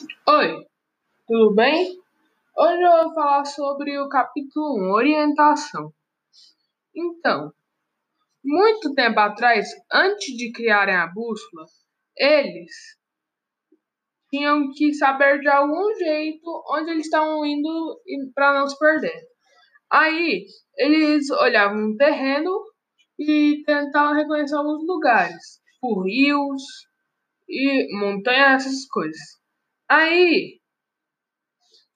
Oi, tudo bem? Hoje eu vou falar sobre o capítulo 1, Orientação. Então, muito tempo atrás, antes de criarem a bússola, eles tinham que saber de algum jeito onde eles estavam indo para não se perder. Aí, eles olhavam no terreno e tentavam reconhecer alguns lugares, por rios e montanhas, essas coisas. Aí,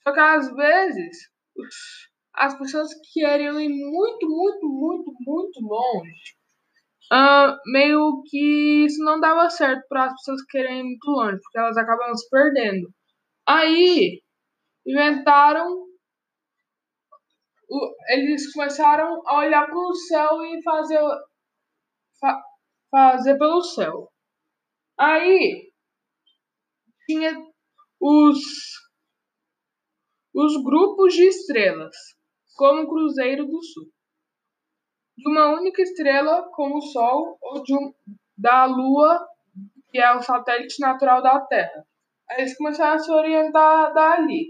só que às vezes as pessoas queriam ir muito, muito, muito, muito longe. Uh, meio que isso não dava certo para as pessoas querem ir muito longe, porque elas acabam se perdendo. Aí inventaram. O, eles começaram a olhar para o céu e fazer, fa, fazer pelo céu. Aí tinha os, os grupos de estrelas, como o Cruzeiro do Sul. De uma única estrela, como o Sol, ou de um, da Lua, que é o satélite natural da Terra. Eles começaram a se orientar dali.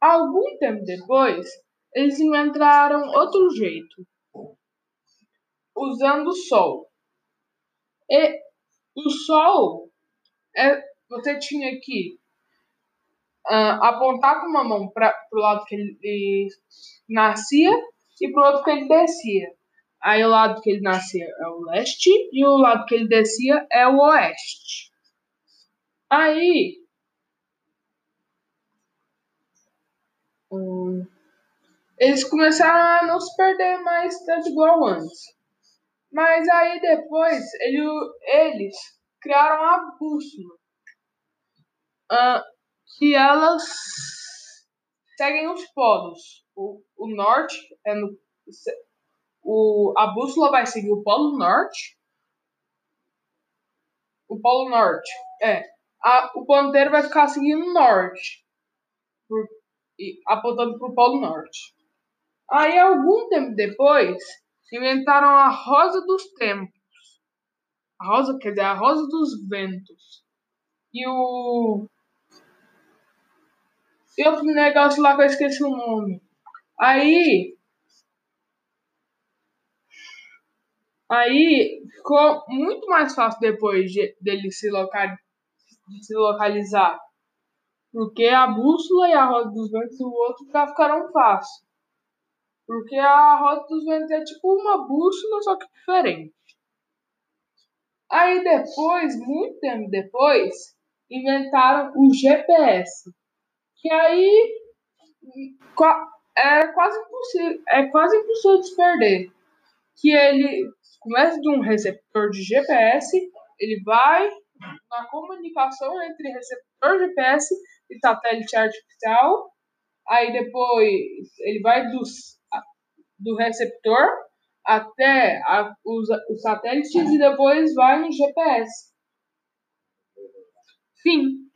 Algum tempo depois, eles inventaram outro jeito, usando o Sol. E o Sol é você tinha que uh, apontar com uma mão para o lado que ele nascia e para o outro que ele descia. Aí o lado que ele nascia é o leste e o lado que ele descia é o oeste. Aí. Hum, eles começaram a não se perder mais tanto igual antes. Mas aí depois ele, eles criaram a bússola uh, que elas seguem os polos. O, o norte é no. O, a bússola vai seguir o polo norte. O polo norte. É. A, o ponteiro vai ficar seguindo o norte. Por, e, apontando para o polo norte. Aí, algum tempo depois, inventaram a rosa dos tempos. A rosa, quer dizer, a rosa dos ventos. E o e outro negócio lá que eu esqueci o nome. Aí. Aí ficou muito mais fácil depois de, dele se, local, de se localizar. Porque a bússola e a roda dos ventos o outro já ficaram fácil. Porque a roda dos ventos é tipo uma bússola, só que diferente. Aí depois, muito tempo depois, inventaram o GPS. Que aí é quase impossível, é quase impossível de perder. Que ele começa de um receptor de GPS, ele vai na comunicação entre receptor GPS e satélite artificial, aí depois ele vai do, do receptor até a, os, os satélites e depois vai no GPS. Fim.